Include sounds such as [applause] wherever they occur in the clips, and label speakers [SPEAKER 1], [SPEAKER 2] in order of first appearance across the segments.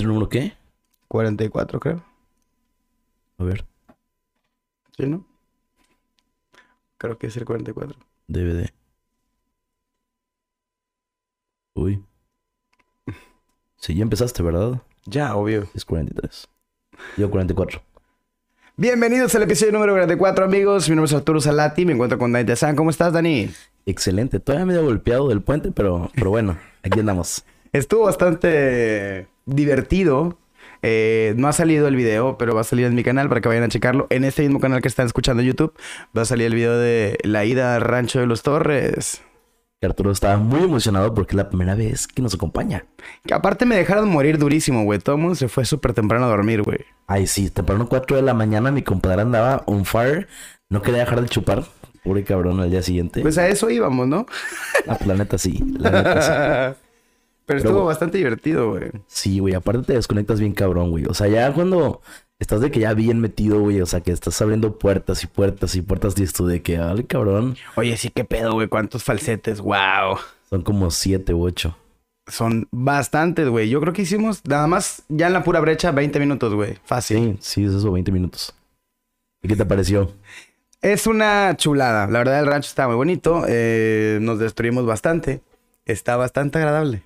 [SPEAKER 1] Capítulo número qué?
[SPEAKER 2] 44, creo.
[SPEAKER 1] A ver,
[SPEAKER 2] ¿Sí, no? Creo que es el 44.
[SPEAKER 1] DVD. Uy. Sí, ya empezaste, ¿verdad?
[SPEAKER 2] Ya, obvio.
[SPEAKER 1] Es 43. Yo 44.
[SPEAKER 2] Bienvenidos al episodio número 44, amigos. Mi nombre es Arturo Salati. Me encuentro con Dani Tezán. ¿Cómo estás, Dani?
[SPEAKER 1] Excelente. Todavía medio golpeado del puente, pero, pero bueno, aquí andamos.
[SPEAKER 2] Estuvo bastante divertido. Eh, no ha salido el video, pero va a salir en mi canal para que vayan a checarlo. En este mismo canal que están escuchando en YouTube, va a salir el video de la ida al rancho de los Torres.
[SPEAKER 1] Arturo estaba muy emocionado porque es la primera vez que nos acompaña.
[SPEAKER 2] Que aparte me dejaron morir durísimo, güey. Todo el mundo se fue súper temprano a dormir, güey.
[SPEAKER 1] Ay, sí, temprano 4 de la mañana mi compadre andaba on fire. No quería dejar de chupar. Pobre cabrón al día siguiente.
[SPEAKER 2] Pues a eso íbamos, ¿no?
[SPEAKER 1] La neta sí. La neta sí. [laughs]
[SPEAKER 2] Pero estuvo bastante divertido, güey.
[SPEAKER 1] Sí, güey. Aparte te desconectas bien cabrón, güey. O sea, ya cuando estás de que ya bien metido, güey. O sea, que estás abriendo puertas y puertas y puertas. Y esto de que, ay, cabrón.
[SPEAKER 2] Oye, sí, qué pedo, güey. ¿Cuántos falsetes? Wow.
[SPEAKER 1] Son como siete u ocho.
[SPEAKER 2] Son bastantes, güey. Yo creo que hicimos nada más ya en la pura brecha 20 minutos, güey. Fácil.
[SPEAKER 1] Sí, sí, es eso, 20 minutos. ¿Y qué te pareció?
[SPEAKER 2] Es una chulada. La verdad, el rancho está muy bonito. Eh, nos destruimos bastante. Está bastante agradable.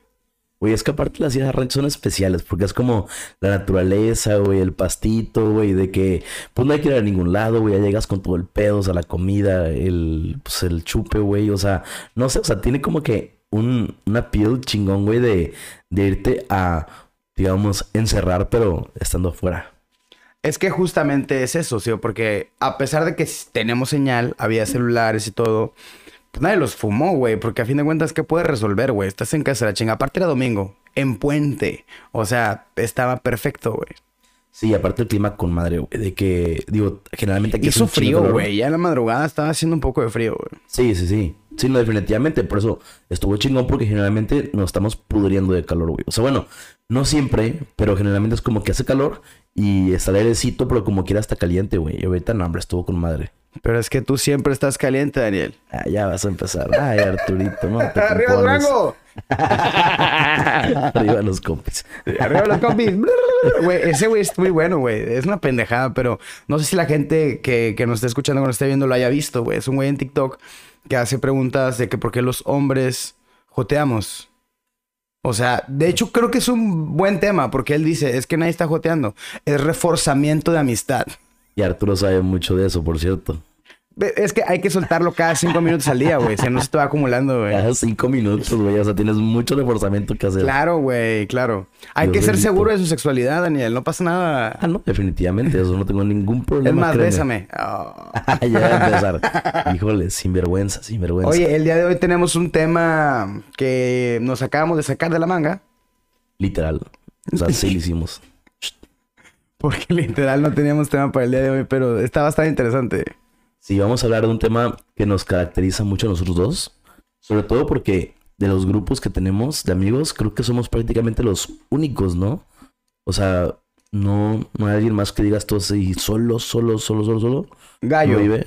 [SPEAKER 1] Güey, es que aparte las ideas de son especiales, porque es como la naturaleza, güey, el pastito, güey, de que pues no hay que ir a ningún lado, güey, ya llegas con todo el pedo, o sea, la comida, el, pues, el chupe, güey, o sea, no sé, o sea, tiene como que un, una piel chingón, güey, de, de irte a, digamos, encerrar, pero estando afuera.
[SPEAKER 2] Es que justamente es eso, ¿sí? Porque a pesar de que tenemos señal, había celulares y todo, pues nadie los fumó, güey. Porque a fin de cuentas, ¿qué puedes resolver, güey? Estás en casa de la chinga. Aparte era domingo, en puente. O sea, estaba perfecto, güey.
[SPEAKER 1] Sí, aparte el clima con madre, güey, de que, digo, generalmente aquí
[SPEAKER 2] Hizo
[SPEAKER 1] hace un
[SPEAKER 2] frío, güey. Ya en la madrugada estaba haciendo un poco de frío, güey.
[SPEAKER 1] Sí, sí, sí. Sí, no, definitivamente. Por eso estuvo chingón porque generalmente nos estamos pudriendo de calor, güey. O sea, bueno, no siempre, pero generalmente es como que hace calor y está el airecito, pero como quiera está caliente, güey. Y ahorita no, hombre, estuvo con madre.
[SPEAKER 2] Pero es que tú siempre estás caliente, Daniel.
[SPEAKER 1] Ah, ya vas a empezar. Ay, Arturito, no te [laughs]
[SPEAKER 2] ¡Arriba. Durango! [laughs]
[SPEAKER 1] Arriba los compis.
[SPEAKER 2] Arriba los compis. [laughs] Güey, ese güey es muy bueno, güey. Es una pendejada, pero no sé si la gente que, que nos está escuchando, que nos esté viendo, lo haya visto, güey. Es un güey en TikTok que hace preguntas de que por qué los hombres joteamos. O sea, de hecho creo que es un buen tema porque él dice, es que nadie está joteando. Es reforzamiento de amistad.
[SPEAKER 1] Y Arturo sabe mucho de eso, por cierto.
[SPEAKER 2] Es que hay que soltarlo cada cinco minutos al día, güey. Si no se te va acumulando, güey.
[SPEAKER 1] Cada cinco minutos, güey. O sea, tienes mucho reforzamiento que hacer.
[SPEAKER 2] Claro, güey, claro. Hay que ser seguro de su sexualidad, Daniel. No pasa nada.
[SPEAKER 1] Ah, no, definitivamente. Eso no tengo ningún problema.
[SPEAKER 2] Es más,
[SPEAKER 1] créeme.
[SPEAKER 2] bésame. [laughs] Oh.
[SPEAKER 1] ya va a empezar. [laughs] Híjole, sinvergüenza, sinvergüenza.
[SPEAKER 2] Oye, el día de hoy tenemos un tema que nos acabamos de sacar de la manga.
[SPEAKER 1] Literal. O sea, sí lo hicimos. [laughs]
[SPEAKER 2] Porque literal no teníamos tema para el día de hoy, pero está bastante interesante.
[SPEAKER 1] Sí, vamos a hablar de un tema que nos caracteriza mucho a nosotros dos. Sobre todo porque de los grupos que tenemos de amigos, creo que somos prácticamente los únicos, ¿no? O sea, no, no hay alguien más que digas tú así, solo, solo, solo, solo, solo.
[SPEAKER 2] Gallo.
[SPEAKER 1] ¿No vive?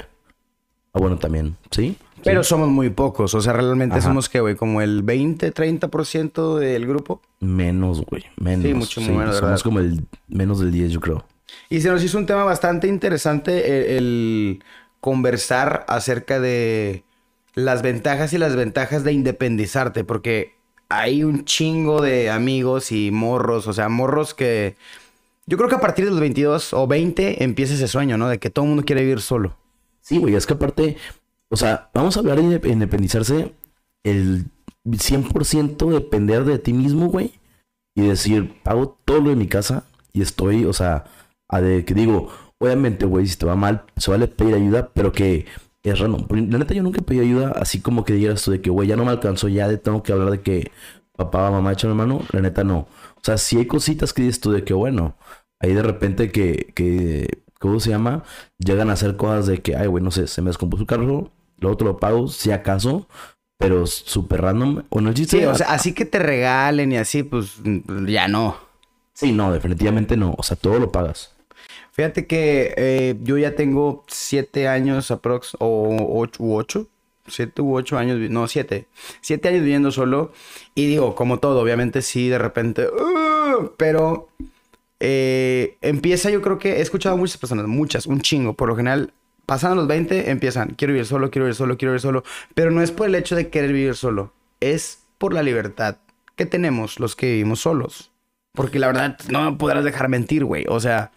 [SPEAKER 1] Ah, bueno, también, ¿sí?
[SPEAKER 2] Pero
[SPEAKER 1] Sí.
[SPEAKER 2] somos muy pocos. O sea, realmente
[SPEAKER 1] Ajá.
[SPEAKER 2] somos, ¿qué, güey? Como el 20, 30% del grupo.
[SPEAKER 1] Menos, güey, menos.
[SPEAKER 2] Sí, mucho menos, de
[SPEAKER 1] Somos
[SPEAKER 2] verdad.
[SPEAKER 1] como el menos del 10, yo creo.
[SPEAKER 2] Y se nos hizo un tema bastante interesante el, el conversar acerca de las ventajas y las ventajas de independizarte, porque hay un chingo de amigos y morros, o sea, morros que yo creo que a partir de los 22 o 20 empieza ese sueño, ¿no? De que todo el mundo quiere vivir solo.
[SPEAKER 1] Sí, güey, es que aparte, o sea, vamos a hablar de inde- independizarse, el 100% depender de ti mismo, güey, y decir, pago todo lo de mi casa y estoy, o sea, a de que digo, obviamente, güey, si te va mal, se vale pedir ayuda, pero que es raro. La neta, yo nunca pedí ayuda así como que digas tú de que, güey, ya no me alcanzó, ya de- tengo que hablar de que papá, mamá, échame mano, la neta no. O sea, si hay cositas que dices tú de que, bueno, ahí de repente que, que, ¿cómo se llama? Llegan a hacer cosas de que, ay, güey, no sé, se me descompuso el carro, luego te lo pago, si acaso, pero súper random. O no el chiste.
[SPEAKER 2] Sí, o sea, así que te regalen y así, pues ya no.
[SPEAKER 1] Sí, no, definitivamente no. O sea, todo lo pagas.
[SPEAKER 2] Fíjate que eh, yo ya tengo siete años aprox, o ocho u ocho, siete u ocho años, no, siete, siete años viviendo solo. Y digo, como todo, obviamente sí, de repente, "Uh", pero eh, empieza, yo creo que he escuchado a muchas personas, muchas, un chingo. Por lo general, pasan los 20, empiezan, quiero vivir solo, quiero vivir solo, quiero vivir solo. Pero no es por el hecho de querer vivir solo, es por la libertad que tenemos los que vivimos solos. Porque la verdad, no me podrás dejar mentir, güey. O sea,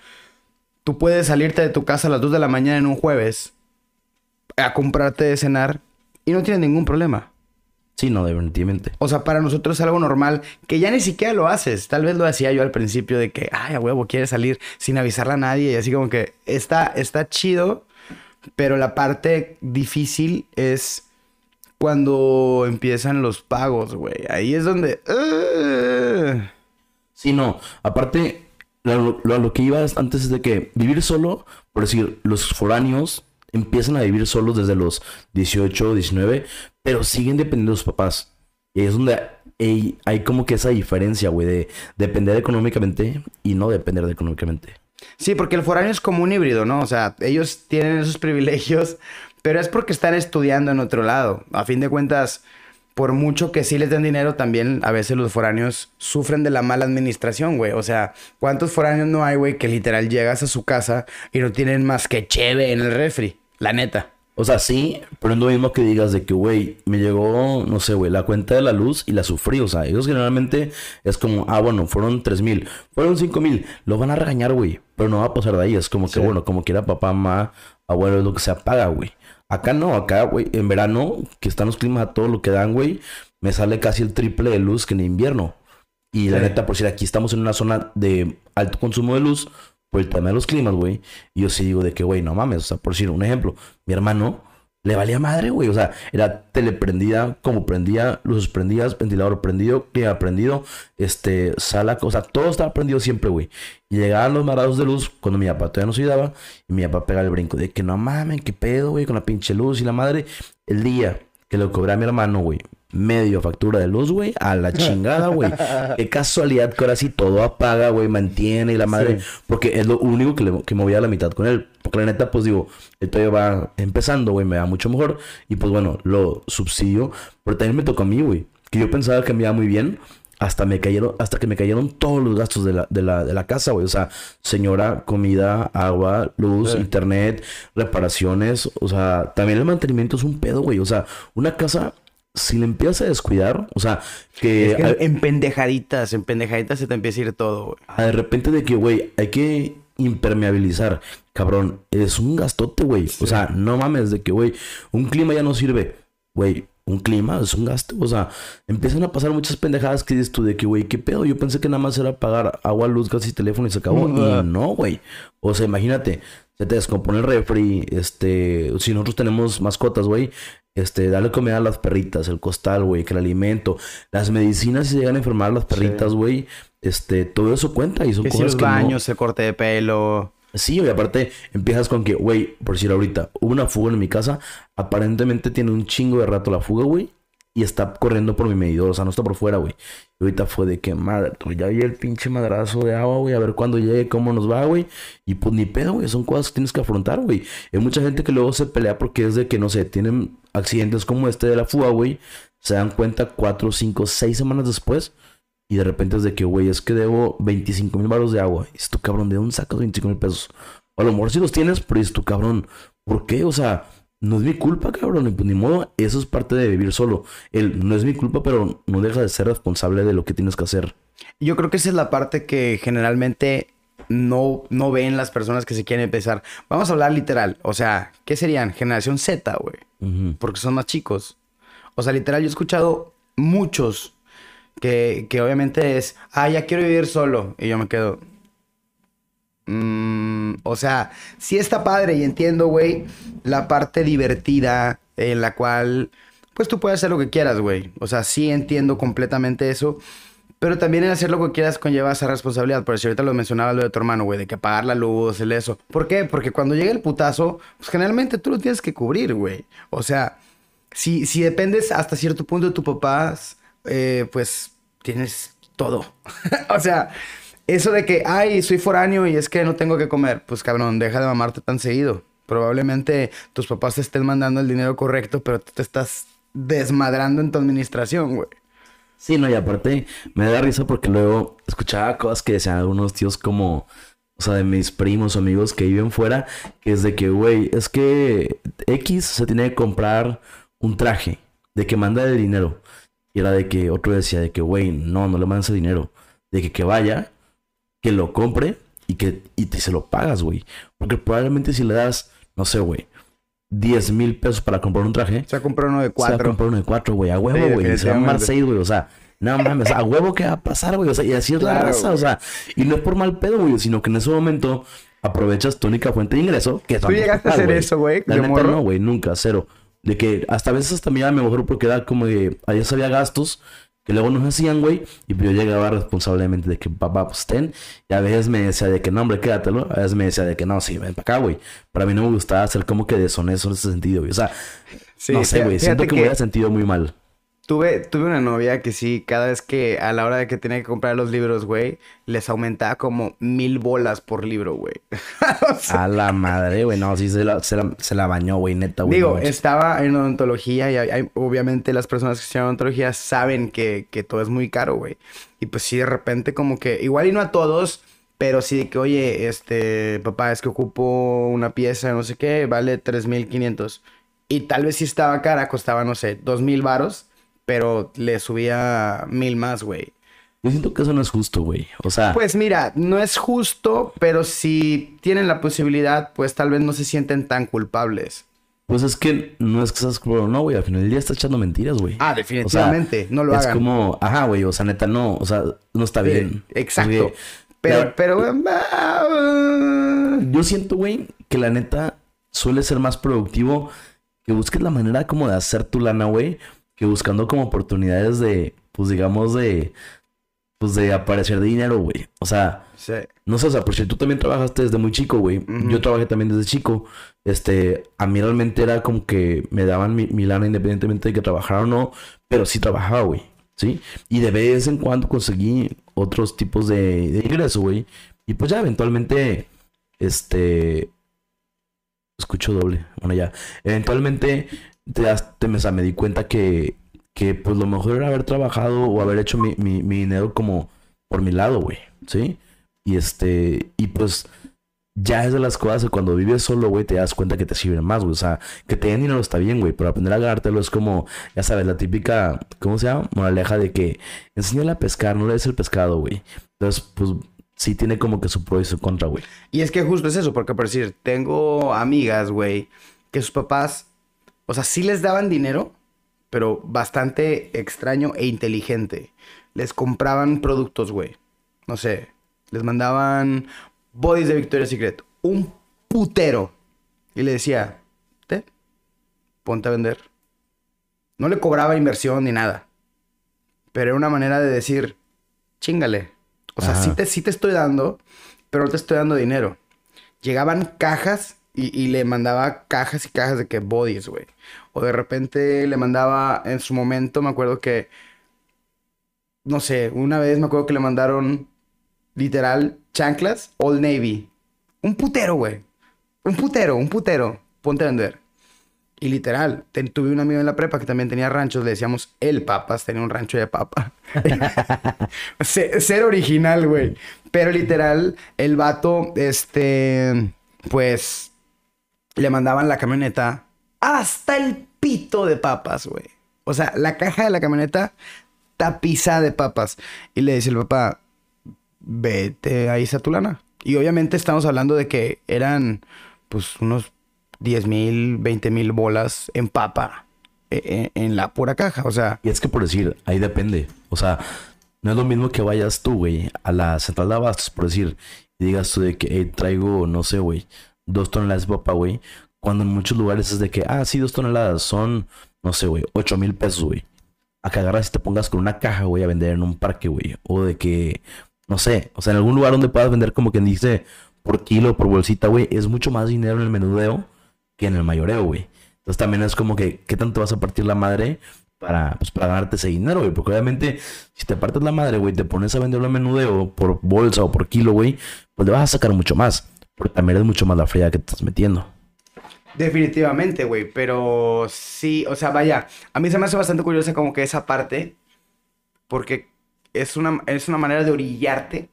[SPEAKER 2] tú puedes salirte de tu casa a las 2 de la mañana en un jueves a comprarte de cenar y no tienes ningún problema.
[SPEAKER 1] Sí, no, definitivamente.
[SPEAKER 2] O sea, para nosotros es algo normal que ya ni siquiera lo haces. Tal vez lo hacía yo al principio de que, ay, a huevo, quiere salir sin avisarle a nadie y así como que está, está chido, pero la parte difícil es cuando empiezan los pagos, güey. Ahí es donde...
[SPEAKER 1] Sí, no. Aparte, lo, lo- lo que iba antes es de que vivir solo, por decir, los foráneos empiezan a vivir solos desde los 18, 19, pero siguen dependiendo de sus papás. Y es donde hay, hay como que esa diferencia, güey, de depender económicamente y no depender de económicamente.
[SPEAKER 2] Sí, porque el foráneo es como un híbrido, ¿no? O sea, ellos tienen esos [laughs] privilegios, pero es porque están estudiando en otro lado. A fin de cuentas, por mucho que sí les den dinero, también a veces los foráneos sufren de la mala administración, güey. O sea, ¿cuántos foráneos no hay, güey, que literal llegas a su casa y no tienen más que cheve en el refri? La neta.
[SPEAKER 1] O sea, sí, pero es lo mismo que digas de que, güey, me llegó, no sé, güey, la cuenta de la luz y la sufrí. O sea, ellos generalmente es como, ah, bueno, fueron tres mil, fueron cinco mil, lo van a regañar, güey, pero no va a pasar de ahí. Es como que, bueno, como quiera papá, mamá, abuelo, es lo que se apaga, güey. Acá no, acá, güey, en verano, que están los climas a todo lo que dan, güey, me sale casi el triple de luz que en invierno. Y la
[SPEAKER 2] Sí.
[SPEAKER 1] neta, por si aquí estamos en una zona de alto consumo de luz, por el tema de los climas, güey. Y yo sí digo de que, güey, no mames. O sea, por decir un ejemplo, mi hermano le valía madre, güey. O sea, era teleprendida, como prendía, luces prendidas, ventilador prendido, clima prendido, este, sala, o sea, todo estaba prendido siempre, güey. Llegaban los marados de luz cuando mi papá todavía no se ayudaba. Y mi papá pegaba el brinco de que no mamen, qué pedo, güey, con la pinche luz y la madre. El día que le cobré a mi hermano, güey, medio factura de luz, güey, a la chingada, güey. [laughs] Qué casualidad que ahora sí todo apaga, güey, mantiene y la madre.
[SPEAKER 2] Sí.
[SPEAKER 1] Porque es lo único que, le, que movía a la mitad con él. Porque la neta, pues digo, el todavía va empezando, güey, me va mucho mejor. Y pues bueno, lo subsidio. Pero también me tocó a mí, güey. Que yo pensaba que me iba muy bien. Hasta me cayeron, hasta que me cayeron todos los gastos de la, de la, de la casa, güey. O sea, señora, comida, agua, luz,
[SPEAKER 2] Sí.
[SPEAKER 1] internet, reparaciones. O sea, también el mantenimiento es un pedo, güey. O sea, una casa, si le empiezas a descuidar, o sea, que,
[SPEAKER 2] Es que
[SPEAKER 1] a-
[SPEAKER 2] en pendejaditas, en pendejaditas se te empieza a ir todo, güey.
[SPEAKER 1] a de repente de que, güey, hay que impermeabilizar. Cabrón, es un gastote, güey. O sea, no mames, de que, güey, un clima ya no sirve. Güey, un clima es un gasto. O sea, empiezan a pasar muchas pendejadas que dices tú de que, güey, ¿qué pedo? Yo pensé que nada más era pagar agua, luz, gas y teléfono y se acabó. Y no, güey. O sea, imagínate, se te descompone el refri, este, si nosotros tenemos mascotas, güey, este, darle comida a las perritas, el costal, güey, que el alimento, las medicinas si llegan a enfermar las perritas, güey, este, todo eso cuenta y son
[SPEAKER 2] Que si
[SPEAKER 1] cosas
[SPEAKER 2] los
[SPEAKER 1] que no-
[SPEAKER 2] baños, el corte de pelo.
[SPEAKER 1] Sí, y aparte empiezas con que, güey, por decir ahorita, hubo una fuga en mi casa, aparentemente tiene un chingo de rato la fuga, güey, y está corriendo por mi medidor, o sea, no está por fuera, güey. Y ahorita fue de que, madre, pues ya vi el pinche madrazo de agua, güey, a ver cuándo llegue, cómo nos va, güey. Y pues ni pedo, güey, son cosas que tienes que afrontar, güey. Hay mucha gente que luego se pelea porque es de que, no sé, tienen accidentes como este de la fuga, güey, se dan cuenta cuatro, cinco, seis semanas después. Y de repente es de que, güey, es que debo 25 mil baros de agua. Y dices tú, cabrón, ¿de dónde sacas 25 mil pesos? O a lo mejor sí los tienes, pero dices tú, cabrón, ¿por qué? O sea, no es mi culpa, cabrón. Y pues ni modo, eso es parte de vivir solo. El no es mi culpa, pero no deja de ser responsable de lo que tienes que hacer.
[SPEAKER 2] Yo creo que esa es la parte que generalmente no, no ven las personas que se quieren empezar. Vamos a hablar literal. O sea, ¿qué serían? Generación Z, güey. Porque son más chicos. O sea, literal, yo he escuchado muchos que, que obviamente es, ah, ya quiero vivir solo. Y yo me quedo. "Mm", o sea, sí está padre y entiendo, güey, la parte divertida en la cual, pues tú puedes hacer lo que quieras, güey. O sea, sí entiendo completamente eso. Pero también el hacer lo que quieras conlleva esa responsabilidad. Por eso ahorita lo mencionabas lo de tu hermano, güey, de que pagar la luz, el eso. ¿Por qué? Porque cuando llega el putazo, pues generalmente tú lo tienes que cubrir, güey. O sea, si, si dependes hasta cierto punto de tu papá, eh, pues tienes todo. [laughs] o sea, eso de que, ay, soy foráneo y es que no tengo que comer, pues cabrón, deja de mamarte tan seguido. Probablemente tus papás te estén mandando el dinero correcto, pero tú te estás desmadrando en tu administración, güey.
[SPEAKER 1] Sí, no, y aparte me da risa porque luego escuchaba cosas que decían algunos tíos como, o sea, de mis primos o amigos que viven fuera, que es de que, güey, es que X se tiene que comprar un traje, de que manda el dinero. Y era de que otro decía de que, güey, no, no le mandes el dinero. De que, que vaya, que lo compre y que y te se lo pagas, güey. Porque probablemente si le das, no sé, güey, 10 mil pesos para comprar un traje.
[SPEAKER 2] Se va a comprar uno de
[SPEAKER 1] Se va a
[SPEAKER 2] cuatro.
[SPEAKER 1] comprar uno de cuatro, güey. A huevo,
[SPEAKER 2] Sí,
[SPEAKER 1] güey. y se va a armar seis, güey. O sea, no mames. A huevo, ¿qué va a pasar, güey? O sea, y así es la raza, o sea. Y no es por mal pedo, güey. Sino que en ese momento aprovechas tu única fuente de ingreso. Que
[SPEAKER 2] ¿Tú llegaste a hacer eso, güey?
[SPEAKER 1] La
[SPEAKER 2] de
[SPEAKER 1] neta,
[SPEAKER 2] morro?
[SPEAKER 1] no, güey. Nunca, cero. De que hasta a veces también a lo mejor porque era como de... Allá había gastos que luego nos hacían, güey. Y yo llegaba responsablemente de que papá, pues ten. Y a veces me decía de que no, hombre, quédatelo. A veces me decía de que no, sí, ven para acá, güey. Para mí no me gustaba ser como que deshonesto en ese sentido, güey. O sea,
[SPEAKER 2] Sí,
[SPEAKER 1] no sé, güey. Siento que,
[SPEAKER 2] que
[SPEAKER 1] me hubiera sentido muy mal.
[SPEAKER 2] Tuve, tuve una novia que sí, cada vez que a la hora de que tenía que comprar los libros, güey, les aumentaba como mil bolas por libro, güey. [laughs] O sea,
[SPEAKER 1] A la madre, güey. No, sí se la, se la, se la bañó, güey, neta, güey.
[SPEAKER 2] Digo,
[SPEAKER 1] no
[SPEAKER 2] estaba en odontología y hay- hay- obviamente las personas que estudian odontología saben que, que todo es muy caro, güey. Y pues sí, de repente como que, igual y no a todos, pero sí de que, oye, este, papá, es que ocupo una pieza, no sé qué, vale 3.500. Y tal vez si estaba cara, costaba, no sé, 2.000 varos, pero le subía mil más, güey.
[SPEAKER 1] Yo siento que eso no es justo, güey. O sea,
[SPEAKER 2] Pues mira, no es justo, pero si tienen la posibilidad, pues tal vez no se sienten tan culpables.
[SPEAKER 1] pues es que no es que seas o no, güey. Al final del día está echando mentiras, güey.
[SPEAKER 2] Ah, definitivamente, no lo
[SPEAKER 1] es
[SPEAKER 2] hagan.
[SPEAKER 1] como, ajá, güey. O sea, neta, no. O sea, no está bien.
[SPEAKER 2] Exacto.
[SPEAKER 1] Porque,
[SPEAKER 2] Pero,
[SPEAKER 1] la-
[SPEAKER 2] pero... ah,
[SPEAKER 1] Yo siento, güey, que la neta suele ser más productivo que busques la manera como de hacer tu lana, güey, que buscando como oportunidades de, pues digamos, de, pues de aparecer de dinero, güey. O sea,
[SPEAKER 2] sí.
[SPEAKER 1] no sé, o sea, por si tú también trabajaste desde muy chico, güey. Yo trabajé también desde chico. Este, a mí realmente era como que me daban mi, mi lana independientemente de que trabajara o no, pero sí trabajaba, güey. ¿Sí? Y de vez en cuando conseguí otros tipos de, de ingreso, güey. Y pues ya eventualmente, este, escucho doble. Bueno, ya. Eventualmente, te, te- o me di cuenta que, que pues lo mejor era haber trabajado o haber hecho mi, mi, mi dinero como por mi lado, güey. ¿Sí? Y este, y pues ya es de las cosas que cuando vives solo, güey, te das cuenta que te sirven más, güey. O sea, que te den dinero está bien, güey, pero aprender a ganártelo es como, ya sabes, la típica, ¿cómo se llama? Moraleja de que enséñale a pescar, no le des el pescado, güey. Entonces, pues sí tiene como que su pro y su contra, güey.
[SPEAKER 2] Y es que justo es eso, porque por decir, tengo amigas, güey, que sus papás, o sea, sí les daban dinero, pero bastante extraño e inteligente. Les compraban productos, güey. No sé, les mandaban bodies de Victoria's Secret, un putero. Y le decía, te, ponte a vender. No le cobraba inversión ni nada. Pero era una manera de decir, chingale. O sea, sí te, sí te estoy dando, pero no te estoy dando dinero. Llegaban cajas y, y le mandaba cajas y cajas de que bodies, güey. O de repente le mandaba, en su momento, me acuerdo que, no sé, una vez me acuerdo que le mandaron, literal, chanclas, Old Navy. Un putero, güey. Un putero, un putero. Ponte a vender. Y literal, ten- tuve un amigo en la prepa que también tenía ranchos, le decíamos el papas, tenía un rancho de papa. [laughs] Se- Ser original, güey. Pero literal, el vato, este, pues, le mandaban la camioneta hasta el pito de papas, güey. O sea, la caja de la camioneta tapizada de papas. Y le dice el papá, vete, ahí está tu lana. Y obviamente estamos hablando de que eran, pues, unos 10 mil, 20 mil bolas en papa en, en la pura caja. O sea,
[SPEAKER 1] Y es que por decir, ahí depende. O sea, no es lo mismo que vayas tú, güey, a la central de abastos, por decir, y digas tú de que "Hey, traigo, no sé, güey, dos toneladas de papa, güey. Cuando en muchos lugares es de que, ah, sí, dos toneladas son, no sé, güey, ocho mil pesos, güey. A que agarras y te pongas con una caja, güey, a vender en un parque, güey. O de que, no sé, o sea, en algún lugar donde puedas vender como quien dice por kilo, por bolsita, güey, es mucho más dinero en el menudeo que en el mayoreo, güey. Entonces también es como que, ¿qué tanto vas a partir la madre para, pues, para ganarte ese dinero, güey? Porque obviamente, si te partes la madre, güey, te pones a venderlo a menudeo por bolsa o por kilo, güey, pues le vas a sacar mucho más. Porque también es mucho más la fría que te estás metiendo.
[SPEAKER 2] Definitivamente, güey, pero sí, o sea, vaya, a mí se me hace bastante curiosa como que esa parte, porque es una, es una manera de orillarte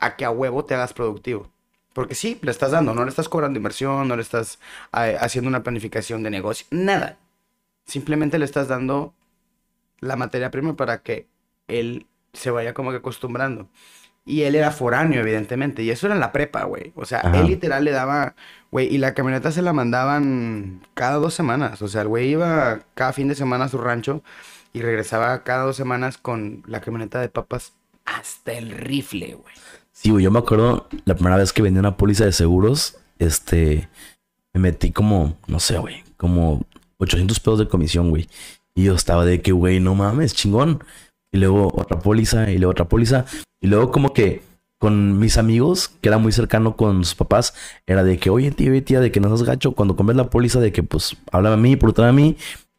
[SPEAKER 2] a que a huevo te hagas productivo. Porque sí, le estás dando, no le estás cobrando inversión, no le estás haciendo una planificación de negocio, nada. Simplemente le estás dando la materia prima para que él se vaya como que acostumbrando. Y él era foráneo, evidentemente. Y eso era en la prepa, güey. O sea, él literal le daba, güey, y la camioneta se la mandaban cada dos semanas. O sea, el güey iba cada fin de semana a su rancho y regresaba cada dos semanas con la camioneta de papas hasta el rifle, güey.
[SPEAKER 1] Sí, güey, yo me acuerdo la primera vez que vendí una póliza de seguros, este, me metí como, no sé, güey, como 800 pesos de comisión, güey. Y yo estaba de que, güey, no mames, chingón. Y luego otra póliza, y luego otra póliza. Y luego como que con mis amigos, que era muy cercano con sus papás, era de que, oye, tío, tía, de que no seas gacho, cuando compres la póliza, de que, pues, háblame a mí, por a mí.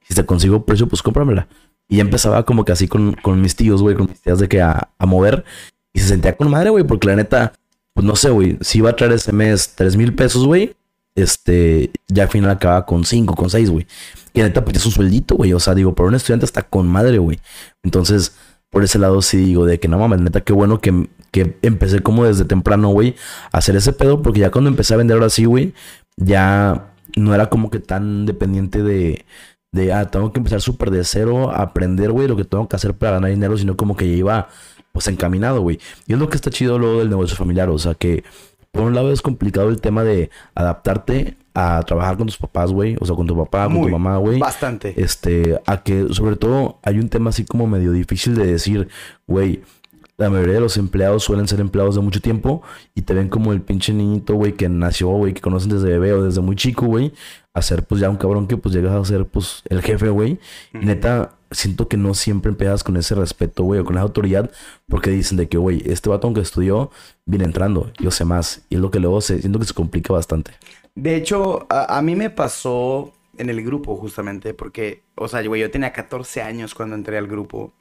[SPEAKER 1] Si te consigo precio, pues cómpramela. Y ya empezaba como que así con, con mis tíos, güey, con mis tías de que a, a mover. Y se sentía con madre, güey, porque la neta, pues no sé, güey, si iba a traer ese mes tres mil pesos, güey, este, ya al final acababa con cinco, con seis, güey. Y neta, pues es un sueldito, güey. O sea, digo, para un estudiante está con madre, güey. Entonces, por ese lado sí digo de que no mames, neta, qué bueno que, que empecé como desde temprano, güey, a hacer ese pedo, porque ya cuando empecé a vender ahora sí, güey, ya no era como que tan dependiente de, de, ah, tengo que empezar súper de cero a aprender, güey, lo que tengo que hacer para ganar dinero, sino como que ya iba pues encaminado, güey. Y es lo que está chido luego del negocio familiar, o sea que por un lado es complicado el tema de adaptarte a trabajar con tus papás, güey, o sea, con tu papá, con tu mamá, güey.
[SPEAKER 2] Bastante.
[SPEAKER 1] Este, a que sobre todo hay un tema así como medio difícil de decir, güey, la mayoría de los empleados suelen ser empleados de mucho tiempo y te ven como el pinche niñito, güey, que nació, güey, que conocen desde bebé o desde muy chico, güey, a ser pues ya un cabrón que pues llegas a ser pues el jefe, güey. Y neta, siento que no siempre empiezas con ese respeto, güey, o con esa autoridad, porque dicen de que, güey, este vato que estudió viene entrando, yo sé más. Y es lo que luego se, siento que se complica bastante.
[SPEAKER 2] De hecho, a, a mí me pasó en el grupo justamente, porque, o sea, güey, yo tenía 14 años cuando entré al grupo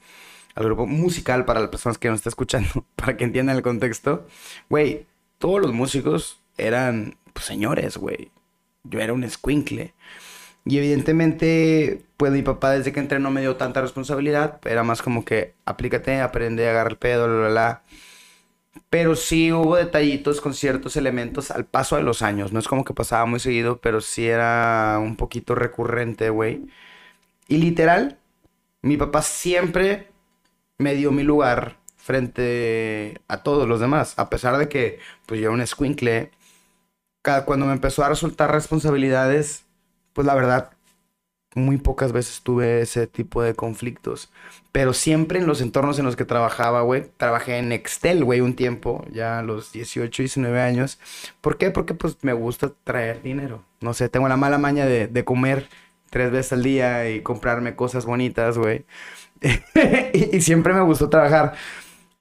[SPEAKER 2] al grupo musical para las personas que nos están escuchando, [laughs] para que entiendan el contexto. Güey, todos los músicos eran pues, señores, güey. Yo era un squinkle. Y evidentemente, pues mi papá desde que entré no me dio tanta responsabilidad. Era más como que aplícate, aprende, agarra el pedo, la, la, la. Pero sí hubo detallitos con ciertos elementos al paso de los años. No es como que pasaba muy seguido, pero sí era un poquito recurrente, güey. Y literal, mi papá siempre me dio mi lugar frente a todos los demás. A pesar de que, pues yo era un escuincle, cuando me empezó a resultar responsabilidades, pues la verdad, muy pocas veces tuve ese tipo de conflictos. Pero siempre en los entornos en los que trabajaba, güey. Trabajé en Nextel, güey, un tiempo, ya a los 18, 19 años. ¿Por qué? Porque pues me gusta traer dinero. No sé, tengo la mala maña de, de comer tres veces al día y comprarme cosas bonitas, güey. [laughs] y, siempre me gustó trabajar.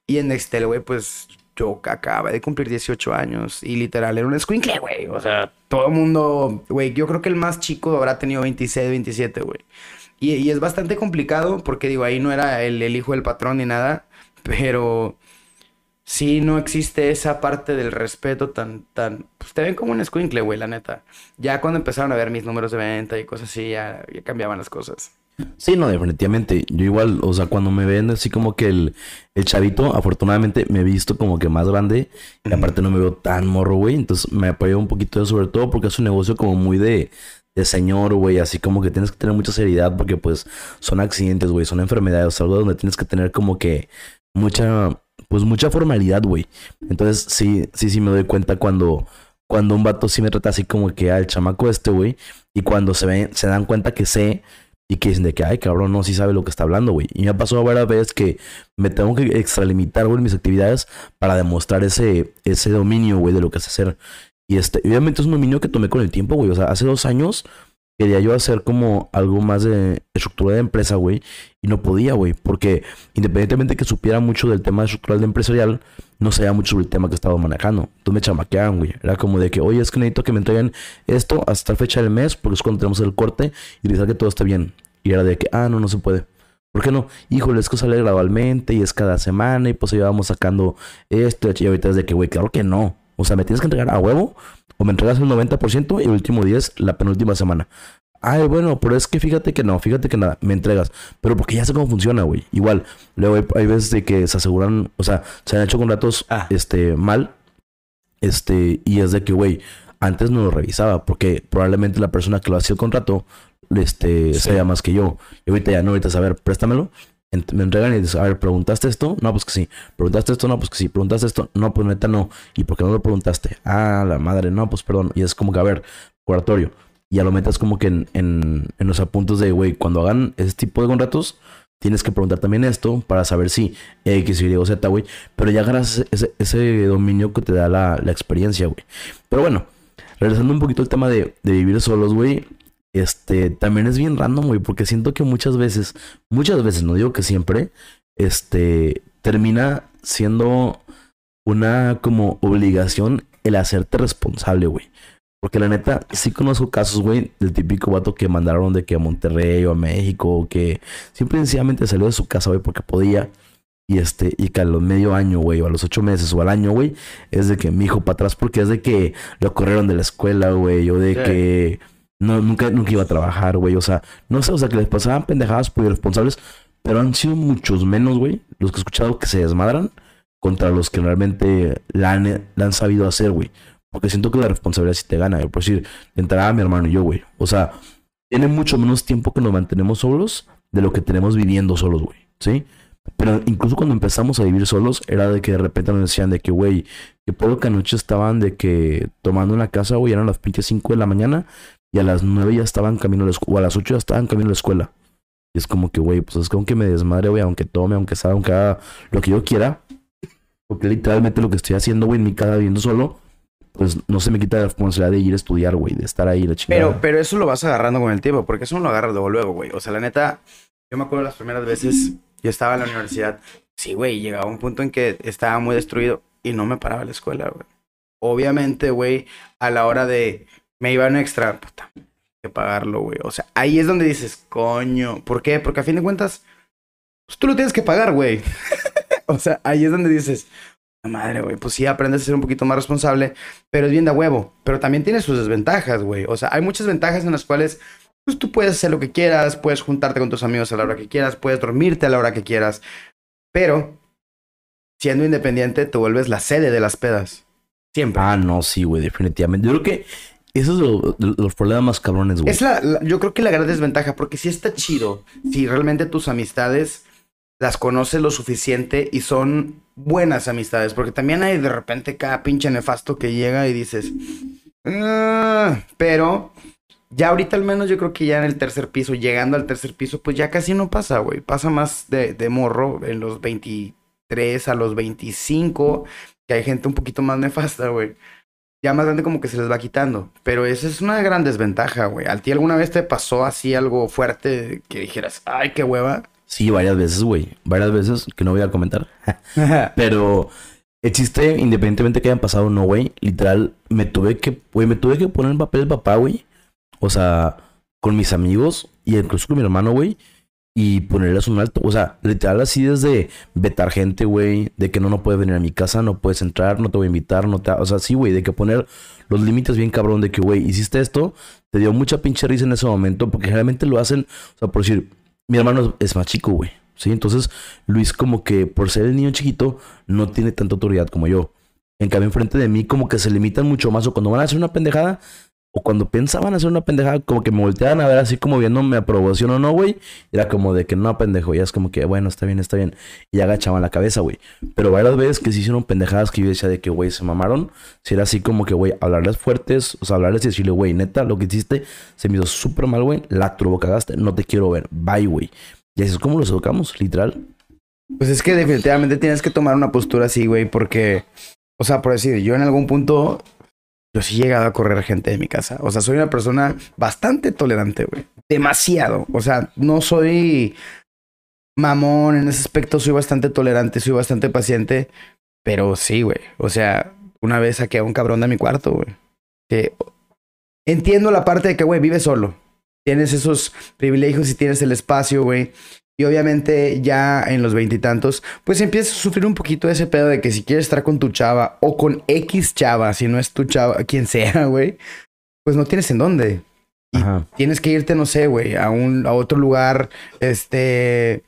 [SPEAKER 2] Y en Nextel, güey, pues yo acaba de cumplir 18 años y literal era un squinkle, güey. O sea, todo el mundo, güey, yo creo que el más chico habrá tenido 26, 27, güey. Y, es bastante complicado porque, digo, ahí no era el, hijo del patrón ni nada, pero sí no existe esa parte del respeto tan, tan, pues te ven como un squinkle, güey, la neta. Ya cuando empezaron a ver mis números de venta y cosas así, ya cambiaban las cosas.
[SPEAKER 1] Sí, no, definitivamente. Yo igual, o sea, cuando me ven así como que el, el chavito, afortunadamente me he visto como que más grande. Y aparte no me veo tan morro, güey. Entonces me apoyo un poquito sobre todo porque es un negocio como muy de, de señor, güey. Así como que tienes que tener mucha seriedad porque pues son accidentes, güey. Son enfermedades, algo donde tienes que tener como que mucha, pues mucha formalidad, güey. Entonces sí, sí, sí me doy cuenta cuando cuando un vato sí me trata así como que al chamaco este, güey, y cuando se ven, se dan cuenta que sé y que dicen de que, ay, cabrón, no, sí sabe lo que está hablando, güey. Y me ha pasado varias veces que me tengo que extralimitar, güey, mis actividades para demostrar ese, ese dominio, güey, de lo que es hacer. Y este, obviamente es un dominio que tomé con el tiempo, güey. O sea, hace dos años quería yo hacer como algo más de estructura de empresa, güey. Y no podía, güey. Porque independientemente que supiera mucho del tema estructural de empresarial, no sabía mucho sobre el tema que estaba manejando. Entonces me chamaqueaban, güey. Era como de que, oye, es que necesito que me entreguen esto hasta la fecha del mes, porque es cuando tenemos el corte y revisar que todo esté bien. Y era de que, ah, no, no se puede. ¿Por qué no? Híjole, es que sale gradualmente y es cada semana y pues ahí vamos sacando esto. Y ahorita es de que, güey, claro que no. O sea, me tienes que entregar a huevo o me entregas el 90% y el último 10 la penúltima semana. Ay, bueno, pero es que fíjate que no, fíjate que nada, me entregas. Pero porque ya sé cómo funciona, güey. Igual, luego hay, hay veces de que se aseguran, o sea, se han hecho contratos
[SPEAKER 2] Ah.
[SPEAKER 1] este, mal. Este, y es de que, güey, antes no lo revisaba, porque probablemente la persona que lo hacía el contrato, este,
[SPEAKER 2] Sí.
[SPEAKER 1] sabía más que yo. Y ahorita ya no, ahorita a ver, préstamelo. Me entregan y dices, a ver, ¿preguntaste esto? No, pues que sí. ¿Preguntaste esto? No, pues que sí. ¿Preguntaste esto? No, pues neta no. ¿Y por qué no lo preguntaste? Ah, la madre, no, pues perdón. Y es como que, a ver, oratorio. Y ya lo metas como que en, en, en los apuntes de, güey, cuando hagan ese tipo de contratos, tienes que preguntar también esto para saber si X, Y o Z, güey. Pero ya ese, ese, ese dominio que te da la, la experiencia, güey. Pero bueno, regresando un poquito al tema de, de vivir solos, güey. Este, también es bien random, güey, porque siento que muchas veces, muchas veces, no digo que siempre, este, termina siendo una como obligación el hacerte responsable, güey. Porque la neta, sí conozco casos, güey, del típico vato que mandaron de que a Monterrey o a México, o que simple y sencillamente salió de su casa, güey, porque podía. Y este, y que a los medio año, güey, o a los ocho meses o al año, güey, es de que mi hijo para atrás, porque es de que lo corrieron de la escuela, güey, o de
[SPEAKER 2] Sí.
[SPEAKER 1] que no, nunca, nunca iba a trabajar, güey. O sea, no sé, o sea, que les pasaban pendejadas por irresponsables, pero han sido muchos menos, güey, los que he escuchado que se desmadran contra los que realmente la han, han sabido hacer, güey. Porque siento que la responsabilidad sí te gana, güey. Por decir, de entrada mi hermano y yo, güey. O sea, tiene mucho menos tiempo que nos mantenemos solos de lo que tenemos viviendo solos, güey. ¿Sí? Pero incluso cuando empezamos a vivir solos, era de que de repente nos decían de que, güey, que por lo que anoche estaban de que tomando en la casa, güey, eran las pinches 5 de la mañana y a las 9 ya estaban camino a la escuela, o a las 8 ya estaban camino a la escuela. Y es como que, güey, pues es como que me desmadre, güey, aunque tome, aunque salga, aunque haga lo que yo quiera. Porque literalmente lo que estoy haciendo, güey, en mi casa viviendo solo, pues no se me quita la responsabilidad de ir a estudiar, güey, de estar ahí, la chingada.
[SPEAKER 2] Pero, pero eso lo vas agarrando con el tiempo, porque eso no lo agarras luego, luego, güey. O sea, la neta, yo me acuerdo las primeras veces, yo estaba en la universidad. Sí, güey, llegaba un punto en que estaba muy destruido y no me paraba la escuela, güey. Obviamente, güey, a la hora de me iba un extra, puta, que pagarlo, güey. O sea, ahí es donde dices, coño, ¿por qué? Porque a fin de cuentas, pues tú lo tienes que pagar, güey. [laughs] o sea, ahí es donde dices, "La madre, güey, pues sí, aprendes a ser un poquito más responsable, pero es bien de huevo. Pero también tiene sus desventajas, güey. O sea, hay muchas ventajas en las cuales pues tú puedes hacer lo que quieras, puedes juntarte con tus amigos a la hora que quieras, puedes dormirte a la hora que quieras, pero siendo independiente te vuelves la sede de las pedas. Siempre.
[SPEAKER 1] Ah, no, sí, güey, definitivamente. Yo creo que lo- lo- los problemas más cabrones, güey.
[SPEAKER 2] Es la, la- yo creo que la gran desventaja, porque sí está chido si realmente tus amistades las conoces lo suficiente y son buenas amistades, porque también hay de repente cada pinche nefasto que llega y dices, "Ah", pero ya ahorita al menos yo creo que ya en el tercer piso, llegando al tercer piso, pues ya casi no pasa, güey, pasa más de, de morro en los 23 a los 25, que hay gente un poquito más nefasta, güey ya más grande como que se les va quitando. Pero esa es una gran desventaja, güey. ¿A ti alguna vez te pasó así algo fuerte que dijeras, ay, qué hueva?
[SPEAKER 1] Sí, varias veces, güey. Varias veces que no voy a comentar. [laughs] Pero el chiste, independientemente que hayan pasado o no, güey, literal, me tuve que, güey, me tuve que poner en papel de papá, güey. O sea, con mis amigos y incluso con mi hermano, güey. Y ponerles un alto. O sea, literal así desde vetar gente, güey. De que no, no puedes venir a mi casa, no puedes entrar, no te voy a invitar, no te... O sea, sí, güey, de que poner los límites bien cabrón. De que, güey, hiciste esto, te dio mucha pinche risa en ese momento. Porque generalmente lo hacen, o sea, por decir, mi hermano es más chico, güey. ¿Sí? Entonces, Luis como que por ser el niño chiquito, no tiene tanta autoridad como yo. En cambio, enfrente de mí como que se limitan mucho más. O cuando van a hacer una pendejada, o cuando pensaban hacer una pendejada, como que me volteaban a ver así como viendo mi aprobación o no, güey. Era como de que no, pendejo. Ya es como que, bueno, está bien, está bien. Y agachaban la cabeza, güey. Pero varias veces que se hicieron pendejadas que yo decía de que, güey, se mamaron. Si era así como que, güey, hablarles fuertes, o sea, hablarles y decirle, güey, neta, lo que hiciste se me hizo súper mal, güey. La turbo cagaste, no te quiero ver. Bye, güey. Y así es como los educamos, literal.
[SPEAKER 2] Pues es que definitivamente tienes que tomar una postura así, güey, porque, o sea, por decir, yo en algún punto, yo sí he llegado a correr gente de mi casa. O sea, soy una persona bastante tolerante, güey. Demasiado. O sea, no soy mamón en ese aspecto, soy bastante tolerante, soy bastante paciente, pero sí, güey. O sea, una vez saqué a un cabrón de mi cuarto, güey. Que entiendo la parte de que, güey, vive solo. Tienes esos privilegios y tienes el espacio, güey. Y obviamente ya en los veintitantos, pues empiezas a sufrir un poquito ese pedo de que si quieres estar con tu chava o con X chava, si no es tu chava, [laughs] quien sea, güey, pues no tienes en dónde. Y
[SPEAKER 1] Ajá.
[SPEAKER 2] tienes que irte, no sé, güey, a un a otro lugar, este,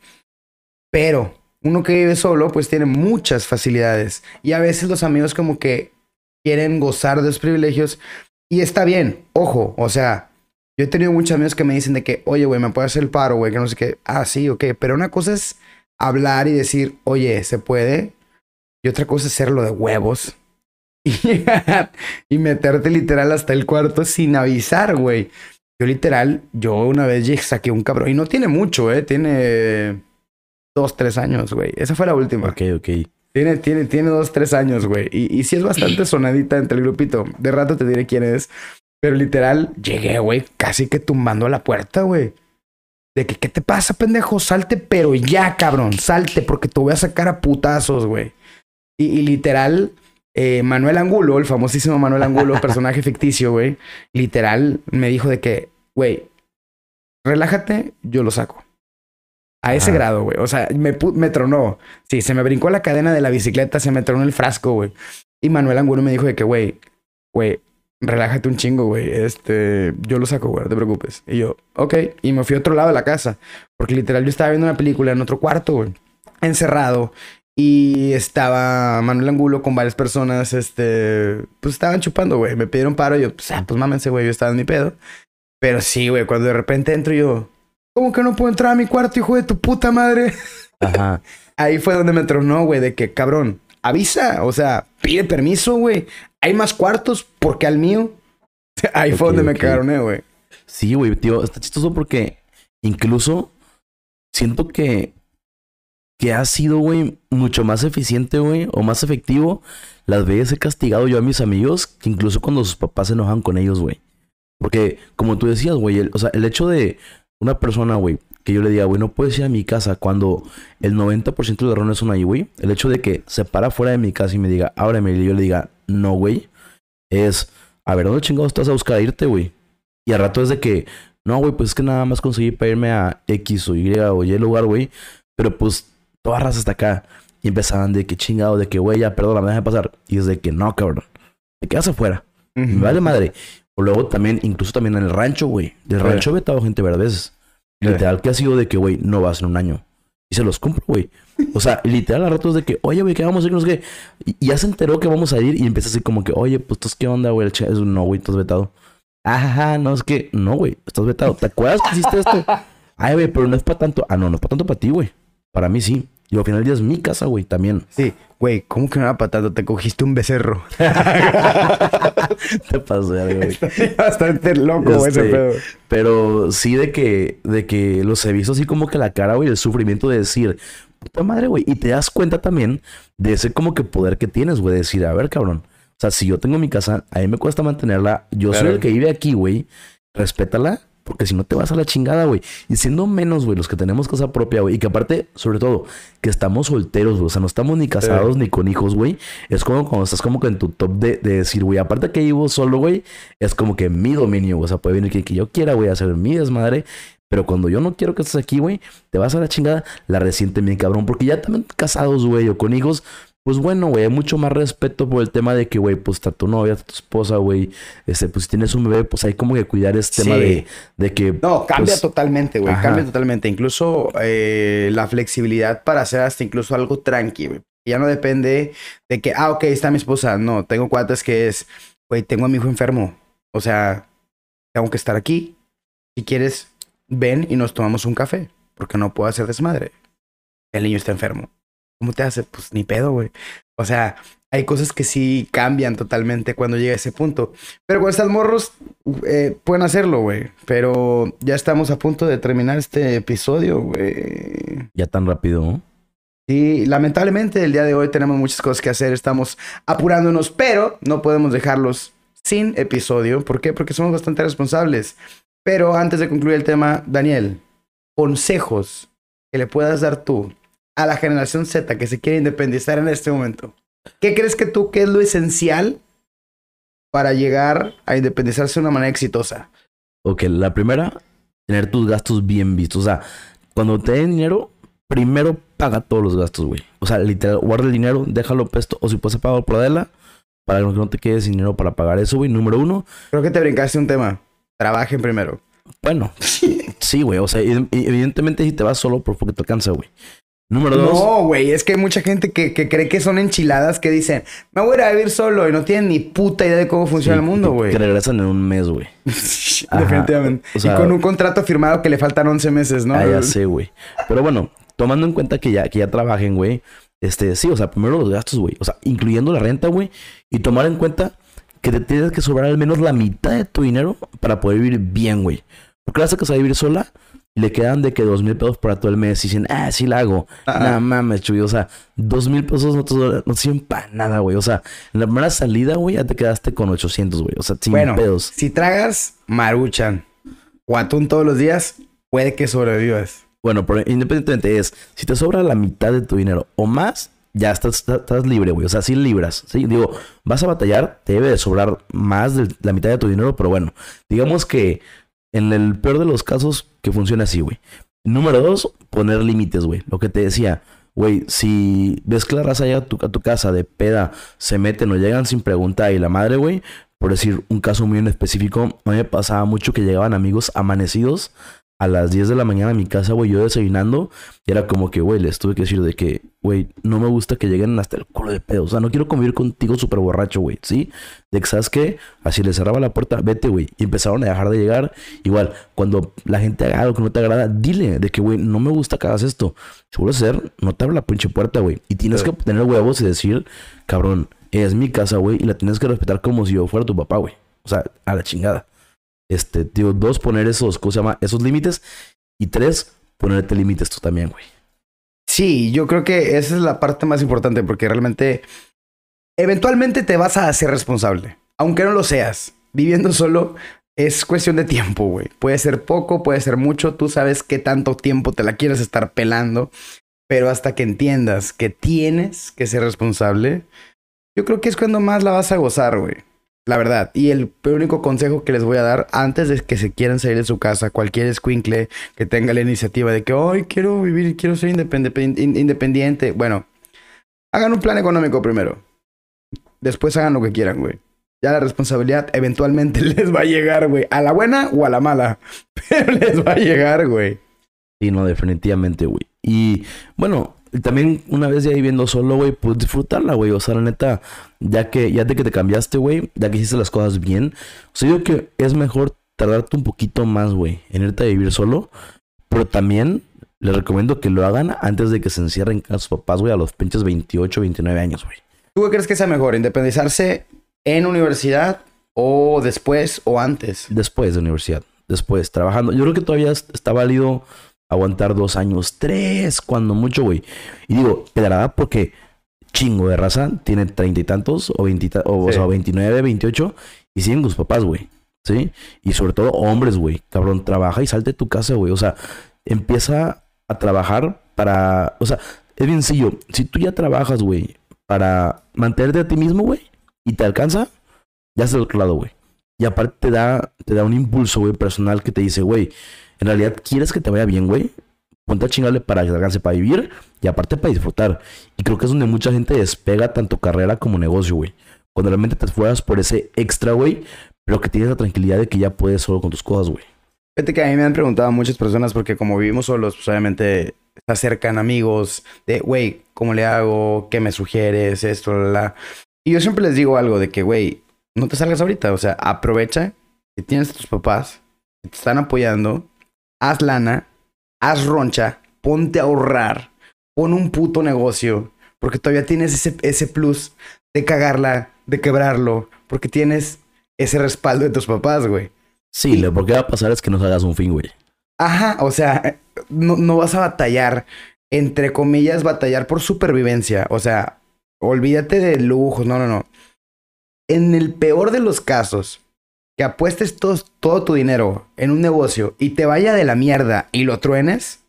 [SPEAKER 2] pero uno que vive solo, pues tiene muchas facilidades y a veces los amigos como que quieren gozar de los privilegios y está bien, ojo, o sea, yo he tenido muchos amigos que me dicen de que, oye, güey, me puedes hacer el paro, güey, que no sé qué, ah, sí, ok, pero una cosa es hablar y decir, oye, se puede, y otra cosa es hacerlo de huevos. [laughs] Y meterte literal hasta el cuarto sin avisar, güey. Yo literal, yo una vez saqué un cabrón. Y no tiene mucho, ¿eh? Tiene dos, tres años, güey. Esa fue la última.
[SPEAKER 1] Ok, ok.
[SPEAKER 2] Tiene, tiene, tiene dos, tres años, güey. Y, y sí es bastante [clears throat] sonadita entre el grupito. De rato te diré quién es. Pero literal, llegué, güey, casi que tumbando a la puerta, güey. De que, ¿qué te pasa, pendejo? Salte, pero ya, cabrón. Salte, porque te voy a sacar a putazos, güey. Y, y literal, eh, Manuel Angulo, el famosísimo Manuel Angulo, [laughs] personaje ficticio, güey, literal me dijo de que, güey, relájate, yo lo saco. A ese
[SPEAKER 1] Ajá.
[SPEAKER 2] grado, güey. O sea, me, me tronó. Sí, se me brincó la cadena de la bicicleta, se me tronó el frasco, güey. Y Manuel Angulo me dijo de que, güey, güey, relájate un chingo, güey. Este, yo lo saco, güey, no te preocupes. Y yo, ok. Y me fui a otro lado de la casa. Porque literal yo estaba viendo una película en otro cuarto, güey. Encerrado. Y estaba Manuel Angulo con varias personas, este, pues estaban chupando, güey. Me pidieron paro y yo, pues, ah, pues mámense, güey, yo estaba en mi pedo. Pero sí, güey, cuando de repente entro yo, ¿cómo que no puedo entrar a mi cuarto, hijo de tu puta madre?
[SPEAKER 1] Ajá. [laughs]
[SPEAKER 2] Ahí fue donde me tronó, güey, de que, cabrón, avisa, o sea, pide permiso, güey. Hay más cuartos porque al mío. [laughs] Ahí fue donde me
[SPEAKER 1] ok.
[SPEAKER 2] cagaroné, güey.
[SPEAKER 1] Sí, güey, tío, está chistoso porque incluso siento que, que ha sido, güey, mucho más eficiente, güey, o más efectivo las veces he castigado yo a mis amigos que incluso cuando sus papás se enojan con ellos, güey. Porque, como tú decías, güey, el- o sea, el hecho de una persona, güey, que yo le diga, güey, no puedes ir a mi casa cuando el 90% de los errores son ahí, güey. El hecho de que se para fuera de mi casa y me diga, ábreme, y yo le diga, no, güey, es, a ver, ¿dónde chingados estás a buscar irte, güey? Y al rato es de que, no, güey, pues es que nada más conseguí para irme a X o Y o Y lugar, güey. Pero pues, toda raza hasta acá. Y empezaban de que chingado, de que, güey, ya, perdón, me deja pasar. Y es de que, no, cabrón. Te quedas afuera. Vale madre. O luego también, incluso también en el rancho, güey. Del rancho he vetado gente varias veces. Literal que ha sido de que, güey, no vas en un año. Y se los cumplo, güey. O sea, [laughs] literal a ratos de que, oye, güey, ¿qué vamos a ir? No sé qué. Y ya se enteró que vamos a ir y empieza así como que, oye, pues, ¿tú qué onda, güey? El es un no, güey, estás vetado. Ajá, no, es que, no, güey, estás vetado. ¿Te acuerdas que hiciste esto? [laughs] Ay, güey, pero no es para tanto. Ah, no, no es para tanto para ti, güey. Para mí sí. Y al final del día es mi casa, güey, también.
[SPEAKER 2] Sí, güey, ¿cómo que era patando? Te cogiste un becerro. [laughs]
[SPEAKER 1] Te pasó algo, güey.
[SPEAKER 2] Bastante loco, güey, ese
[SPEAKER 1] Este,
[SPEAKER 2] pedo.
[SPEAKER 1] Pero sí de que, de que los he visto así como que la cara, güey, el sufrimiento de decir, puta madre, güey. Y te das cuenta también de ese como que poder que tienes, güey, de decir, a ver, cabrón. O sea, si yo tengo mi casa, a mí me cuesta mantenerla. Yo soy el que vive aquí, güey. Respétala. Porque si no te vas a la chingada, güey. Y siendo menos, güey, los que tenemos casa propia, güey. Y que aparte, sobre todo, que estamos solteros, güey. O sea, no estamos ni casados ni con hijos, güey. Es como cuando estás como que en tu top de, de decir, güey, aparte que vivo solo, güey, es como que mi dominio, güey. O sea, puede venir que, que yo quiera, güey, hacer mi desmadre. Pero cuando yo no quiero que estés aquí, güey, te vas a la chingada, la resiente bien cabrón. Porque ya también casados, güey, o con hijos, pues bueno, güey, hay mucho más respeto por el tema de que, güey, pues está tu novia, está tu esposa, güey. Este, pues si tienes un bebé, pues hay como que cuidar este tema de, de que.
[SPEAKER 2] No, cambia
[SPEAKER 1] pues,
[SPEAKER 2] totalmente, güey. Cambia totalmente. Incluso eh, la flexibilidad para hacer hasta incluso algo tranqui, güey. Ya no depende de que, ah, ok, está mi esposa. No, tengo cuates que es, güey, tengo a mi hijo enfermo. O sea, tengo que estar aquí. Si quieres, ven y nos tomamos un café. Porque no puedo hacer desmadre. El niño está enfermo. ¿Cómo te hace? Pues ni pedo, güey. O sea, hay cosas que sí cambian totalmente cuando llega a ese punto. Pero con estas morros eh, pueden hacerlo, güey. Pero ya estamos a punto de terminar este episodio, güey.
[SPEAKER 1] Ya tan rápido, ¿no?
[SPEAKER 2] Sí, lamentablemente el día de hoy tenemos muchas cosas que hacer, estamos apurándonos, pero no podemos dejarlos sin episodio. ¿Por qué? Porque somos bastante responsables. Pero antes de concluir el tema, Daniel, consejos que le puedas dar tú a la generación Z que se quiere independizar en este momento. ¿Qué crees que tú que es lo esencial para llegar a independizarse de una manera exitosa?
[SPEAKER 1] Ok, la primera, tener tus gastos bien vistos. O sea, cuando te den dinero, primero paga todos los gastos, güey. O sea, literal, guarda el dinero, déjalo puesto, o si puedes pagar por Adela, para que no te quedes sin dinero para pagar eso, güey. Número uno,
[SPEAKER 2] Creo que te brincaste un tema. trabajen primero.
[SPEAKER 1] Bueno, [laughs] sí, güey. O sea, ev- evidentemente si te vas solo por porque te alcanza, güey. Número dos.
[SPEAKER 2] No, güey, es que hay mucha gente que, que cree que son enchiladas que dicen, me voy a ir a vivir solo y no tienen ni puta idea de cómo funciona el mundo, güey.
[SPEAKER 1] Que regresan en un mes, güey. [laughs]
[SPEAKER 2] Definitivamente.
[SPEAKER 1] O sea-
[SPEAKER 2] y con un contrato firmado que le faltan 11 meses, ¿no?
[SPEAKER 1] Ah, ya sé, güey. Pero bueno, tomando en cuenta que ya, que ya trabajen, güey. Este, sí, o sea, primero los gastos, güey. O sea, incluyendo la renta, güey. Y tomar en cuenta que te tienes que sobrar al menos la mitad de tu dinero para poder vivir bien, güey. Porque la que se va a vivir sola y le quedan de que dos mil pesos para todo el mes y dicen, ah, sí la hago.
[SPEAKER 2] Ah.
[SPEAKER 1] No mames, chuy. O sea, dos mil pesos no te, no sirven para nada, güey. O sea, en la primera salida, güey, ya te quedaste con 800, güey. O sea, sin
[SPEAKER 2] Bueno,
[SPEAKER 1] pedos.
[SPEAKER 2] si tragas maruchan o atún todos los días, puede que sobrevivas.
[SPEAKER 1] Bueno, pero independientemente es, si te sobra la mitad de tu dinero o más, ya estás, estás, estás libre, güey. O sea, sí libras. ¿sí? Digo, vas a batallar, te debe de sobrar más de la mitad de tu dinero, pero bueno, digamos que en el peor de los casos, que funcione así, güey. Número dos, poner límites, güey. Lo que te decía, güey, si ves que la raza llega a tu, a tu casa de peda, se meten o llegan sin preguntar y la madre, güey, por decir un caso muy en específico, a mí me pasaba mucho que llegaban amigos amanecidos a las 10 de la mañana a mi casa, güey, yo desayunando, y era como que, güey, les tuve que decir de que, güey, no me gusta que lleguen hasta el culo de pedo. O sea, no quiero convivir contigo súper borracho, güey, ¿sí? De que, ¿sabes qué? Así les cerraba la puerta, vete, güey. Y empezaron a dejar de llegar. Igual, cuando la gente haga algo que no te agrada, dile de que, güey, no me gusta que hagas esto. A hacer, no te abre la pinche puerta, güey. Y tienes
[SPEAKER 2] Sí.
[SPEAKER 1] que tener huevos y decir, cabrón, es mi casa, güey, y la tienes que respetar como si yo fuera tu papá, güey. O sea, a la chingada. Este, digo, dos, poner esos, ¿cómo se llama? Esos límites. Y tres, ponerte límites tú también, güey.
[SPEAKER 2] Sí, yo creo que esa es la parte más importante porque realmente eventualmente te vas a hacer responsable, aunque no lo seas. Viviendo solo es cuestión de tiempo, güey. Puede ser poco, puede ser mucho, tú sabes qué tanto tiempo te la quieres estar pelando, pero hasta que entiendas que tienes que ser responsable, yo creo que es cuando más la vas a gozar, güey. La verdad. Y el único consejo que les voy a dar antes de que se quieran salir de su casa, cualquier escuincle que tenga la iniciativa de que hoy quiero vivir, quiero ser independe- in- independiente. Bueno, hagan un plan económico primero. Después hagan lo que quieran, güey. Ya la responsabilidad eventualmente [laughs] les va a llegar, güey. A la buena o a la mala. [laughs] Pero les va a llegar, güey.
[SPEAKER 1] Sí, no, definitivamente, güey. Y bueno, también una vez ya viviendo solo, güey, pues disfrutarla, güey. O sea, la neta, ya que, ya de que te cambiaste, güey, ya que hiciste las cosas bien. O sea, yo creo que es mejor tardarte un poquito más, güey, en irte a vivir solo. Pero también les recomiendo que lo hagan antes de que se encierren con sus papás, güey, a los pinches 28, 29 años, güey.
[SPEAKER 2] ¿Tú qué crees que sea mejor? ¿Independizarse en universidad o después o antes?
[SPEAKER 1] Después de universidad, después, trabajando. Yo creo que todavía es- está válido aguantar dos años, tres, cuando mucho, güey. Y digo, pedrada porque chingo de raza tiene treinta y tantos o, 20 y ta- o, o
[SPEAKER 2] Sí.
[SPEAKER 1] sea, 29, 28 y siguen con sus papás, güey. ¿Sí? Y sobre todo hombres, güey. Cabrón, trabaja y salte de tu casa, güey. O sea, empieza a trabajar para... O sea, es bien sencillo. Si tú ya trabajas, güey, para mantenerte a ti mismo, güey, y te alcanza, ya estás del otro lado, güey. Y aparte te da, te da un impulso, güey, personal que te dice, güey, en realidad quieres que te vaya bien, güey. Ponte a chingarle para alcance para vivir y aparte para disfrutar. Y creo que es donde mucha gente despega tanto carrera como negocio, güey. Cuando realmente te esfuerzas por ese extra, güey, pero que tienes la tranquilidad de que ya puedes solo con tus cosas, güey.
[SPEAKER 2] Fíjate que a mí me han preguntado muchas personas porque como vivimos solos, pues obviamente se acercan amigos de, güey, ¿cómo le hago? ¿Qué me sugieres? Esto, la, la. Y yo siempre les digo algo de que, güey, no te salgas ahorita. O sea, aprovecha que tienes a tus papás que te están apoyando. Haz lana, haz roncha, ponte a ahorrar, pon un puto negocio. Porque todavía tienes ese, ese plus de cagarla, de quebrarlo. Porque tienes ese respaldo de tus papás, güey.
[SPEAKER 1] Sí, lo que va a pasar es que no hagas un fin, güey.
[SPEAKER 2] Ajá, o sea, no, no vas a batallar, entre comillas, batallar por supervivencia. O sea, olvídate de lujos, no, no, no. En el peor de los casos, que apuestes todo, tu dinero en un negocio y te vaya de la mierda y lo truenes,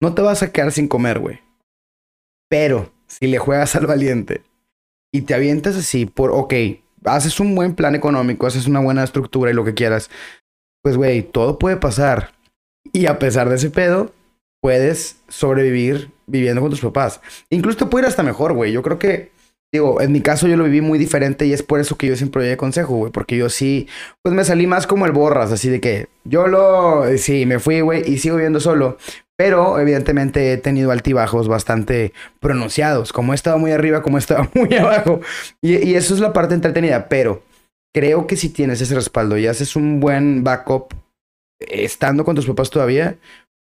[SPEAKER 2] no te vas a quedar sin comer, güey. Pero si le juegas al valiente y te avientas así por, ok, haces un buen plan económico, haces una buena estructura y lo que quieras, pues, güey, todo puede pasar. Y a pesar de ese pedo, puedes sobrevivir viviendo con tus papás. Incluso te puede ir hasta mejor, güey. Yo creo que Digo, en mi caso yo lo viví muy diferente y es por eso que yo siempre doy consejo, güey. Porque yo sí, pues me salí más como el borras, así de que yo lo, sí, me fui, güey, y sigo viviendo solo. Pero evidentemente he tenido altibajos bastante pronunciados, como he estado muy arriba, como he estado [laughs] muy abajo. Y, y eso es la parte entretenida, pero creo que si tienes ese respaldo y haces un buen backup estando con tus papás todavía,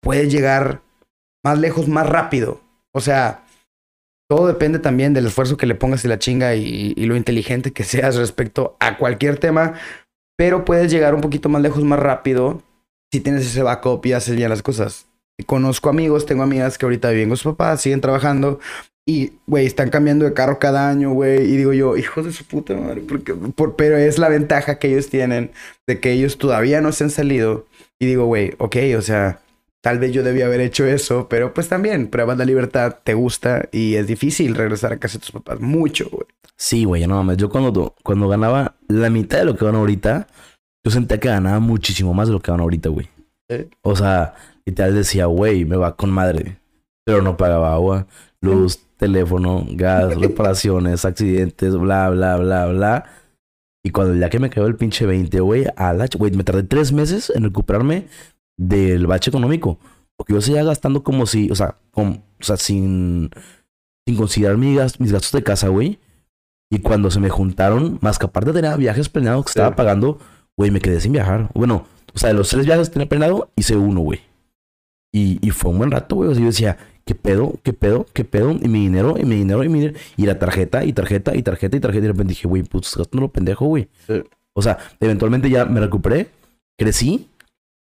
[SPEAKER 2] puedes llegar más lejos más rápido. O sea, todo depende también del esfuerzo que le pongas y la chinga y, lo inteligente que seas respecto a cualquier tema, pero puedes llegar un poquito más lejos más rápido si tienes ese backup y haces bien las cosas. Conozco amigos, tengo amigas que ahorita viven con sus papás, siguen trabajando y, güey, están cambiando de carro cada año, güey. Y digo yo, hijos de su puta madre, porque, por, pero es la ventaja que ellos tienen de que ellos todavía no se han salido. Y digo, güey, ok, o sea, tal vez yo debía haber hecho eso, pero pues también, pruebas la libertad, te gusta y es difícil regresar a casa de tus papás. Mucho, güey.
[SPEAKER 1] Sí, güey, no mames. Yo cuando, cuando ganaba la mitad de lo que gano ahorita, yo sentía que ganaba muchísimo más de lo que gano ahorita, güey.
[SPEAKER 2] ¿Eh?
[SPEAKER 1] O sea, literal decía, güey, me va con madre. Pero no pagaba agua, luz, teléfono, gas, [laughs] reparaciones, accidentes, bla, bla, bla, bla. Y cuando ya que me cayó el pinche 20, güey, a la güey, me tardé tres meses en recuperarme del bache económico. Porque yo seguía gastando como si, o sea, con, o sea sin, sin considerar mis, gas- mis gastos de casa, güey. Y cuando se me juntaron, más que aparte tenía viajes planeados que estaba pagando, güey, me quedé sin viajar. Bueno, o sea, de los tres viajes que tenía planeado, hice uno, güey. Y, y fue un buen rato, güey. O sea, yo decía, ¿qué pedo? ¿Qué pedo? ¿Qué pedo? Y mi dinero, y mi dinero, y mi dinero. Y la tarjeta, y tarjeta, y tarjeta, y tarjeta. Y de repente dije, güey, pues gastando lo pendejo, güey.
[SPEAKER 2] Sí.
[SPEAKER 1] O sea, eventualmente ya me recuperé, crecí,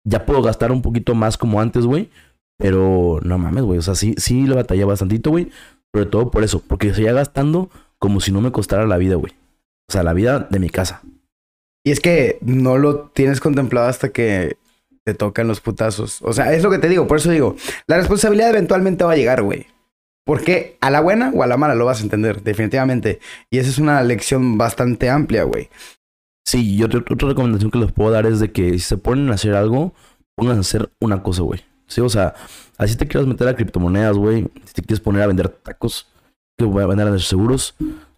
[SPEAKER 1] ya puedo gastar un poquito más como antes, güey. Pero no mames, güey. O sea, sí, sí le batallé bastantito, güey. Sobre todo por eso, porque seguía gastando como si no me costara la vida, güey. O sea, la vida de mi casa.
[SPEAKER 2] Y es que no lo tienes contemplado hasta que te tocan los putazos. O sea, es lo que te digo. Por eso digo, la responsabilidad eventualmente va a llegar, güey. Porque a la buena o a la mala lo vas a entender, definitivamente. Y esa es una lección bastante amplia, güey.
[SPEAKER 1] Sí, y otra, otra recomendación que les puedo dar es de que si se ponen a hacer algo, pongan a hacer una cosa, güey. Sí, o sea, así te quieres meter a criptomonedas, güey. Si te quieres poner a vender tacos, que voy a vender a los seguros,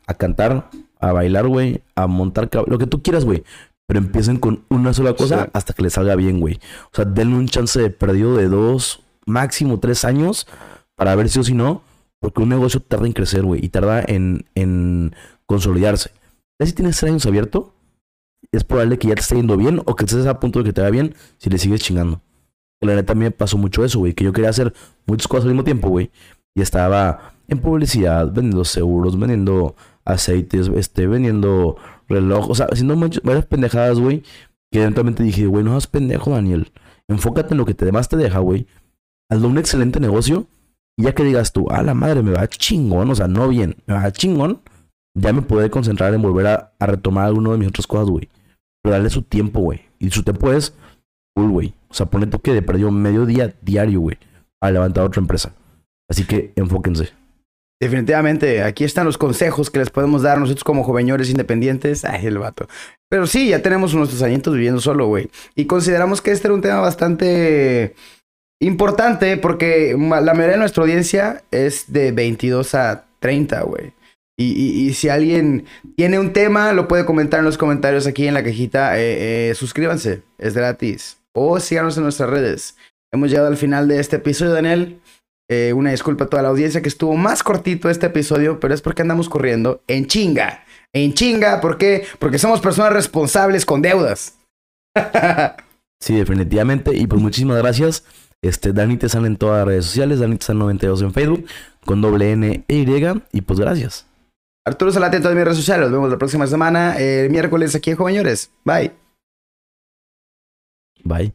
[SPEAKER 1] a cantar, a bailar, güey, a montar lo que tú quieras, güey. Pero empiecen con una sola cosa
[SPEAKER 2] Sí.
[SPEAKER 1] hasta que les salga bien, güey. O sea, denle un chance de perdido de dos, máximo tres años para ver si o si no. Porque un negocio tarda en crecer, güey. Y tarda en, en consolidarse. Ya si tienes tres años abierto, es probable que ya te esté yendo bien o que estés a punto de que te vaya bien si le sigues chingando. La neta me pasó mucho eso, güey. Que yo quería hacer muchas cosas al mismo tiempo, güey. Y estaba en publicidad, vendiendo seguros, vendiendo aceites, este, vendiendo reloj. O sea, haciendo varias pendejadas, güey. Que eventualmente dije, güey, no seas pendejo, Daniel. Enfócate en lo que te demás te deja, güey. Hazlo un excelente negocio. Y ya que digas tú, a la madre, me va chingón. O sea, no bien, me va chingón. Ya me podré concentrar en volver a, a retomar alguna de mis otras cosas, güey. Pero darle su tiempo, güey. Y su tiempo es full, güey. O sea, ponle toque de perdido medio día diario, güey. A levantar otra empresa. Así que enfóquense.
[SPEAKER 2] Definitivamente, aquí están los consejos que les podemos dar nosotros como joveñores independientes. [laughs] Ay, el vato. Pero sí, ya tenemos nuestros añitos viviendo solo, güey. Y consideramos que este era un tema bastante importante porque la mayoría de nuestra audiencia es de 22 a 30, güey. Y, y- y si alguien tiene un tema, lo puede comentar en los comentarios aquí en la cajita. Eh, eh, suscríbanse, es gratis. O síganos en nuestras redes. Hemos llegado al final de este episodio, Daniel. Eh, una disculpa a toda la audiencia que estuvo más cortito este episodio, pero es porque andamos corriendo en chinga. En chinga, ¿por qué? Porque somos personas responsables con deudas. [laughs]
[SPEAKER 1] Sí, definitivamente. Y pues muchísimas gracias. Este, Dani te sale en todas las redes sociales. Dani te 92 en Facebook. Con doble N e Y. Y pues gracias.
[SPEAKER 2] Arturo Salate en todas mis redes sociales. Nos vemos la próxima semana, el miércoles aquí en Joveñores. Bye.
[SPEAKER 1] Bye.